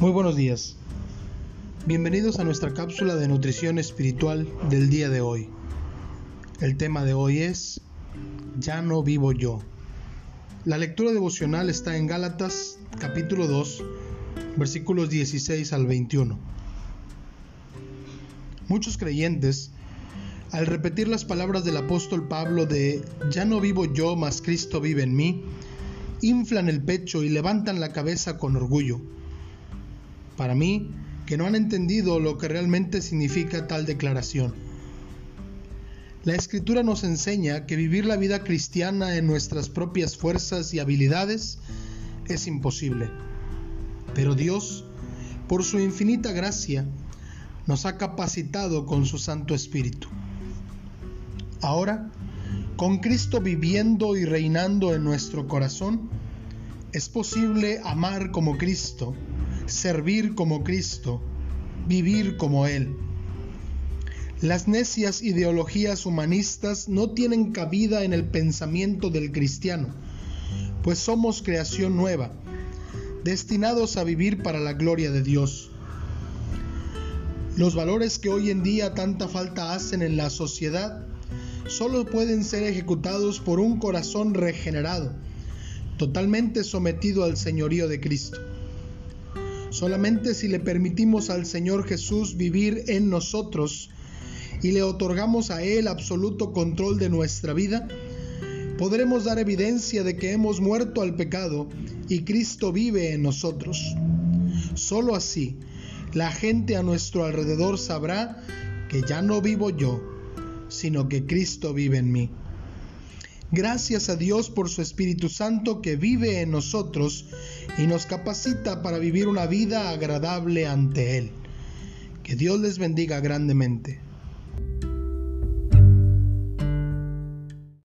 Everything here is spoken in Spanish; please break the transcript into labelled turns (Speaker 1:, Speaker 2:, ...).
Speaker 1: Muy buenos días. Bienvenidos a nuestra cápsula de nutrición espiritual del día de hoy. El tema de hoy es Ya no vivo yo. La lectura devocional está en Gálatas capítulo 2, versículos 16 al 21. Muchos creyentes, al repetir las palabras del apóstol Pablo de Ya no vivo yo, mas Cristo vive en mí, inflan el pecho y levantan la cabeza con orgullo para mí, que no han entendido lo que realmente significa tal declaración. La escritura nos enseña que vivir la vida cristiana en nuestras propias fuerzas y habilidades es imposible. Pero Dios, por su infinita gracia, nos ha capacitado con su Santo Espíritu. Ahora, con Cristo viviendo y reinando en nuestro corazón, es posible amar como Cristo servir como Cristo, vivir como Él. Las necias ideologías humanistas no tienen cabida en el pensamiento del cristiano, pues somos creación nueva, destinados a vivir para la gloria de Dios. Los valores que hoy en día tanta falta hacen en la sociedad solo pueden ser ejecutados por un corazón regenerado, totalmente sometido al señorío de Cristo. Solamente si le permitimos al Señor Jesús vivir en nosotros y le otorgamos a Él absoluto control de nuestra vida, podremos dar evidencia de que hemos muerto al pecado y Cristo vive en nosotros. Solo así, la gente a nuestro alrededor sabrá que ya no vivo yo, sino que Cristo vive en mí. Gracias a Dios por su Espíritu Santo que vive en nosotros y nos capacita para vivir una vida agradable ante Él. Que Dios les bendiga grandemente.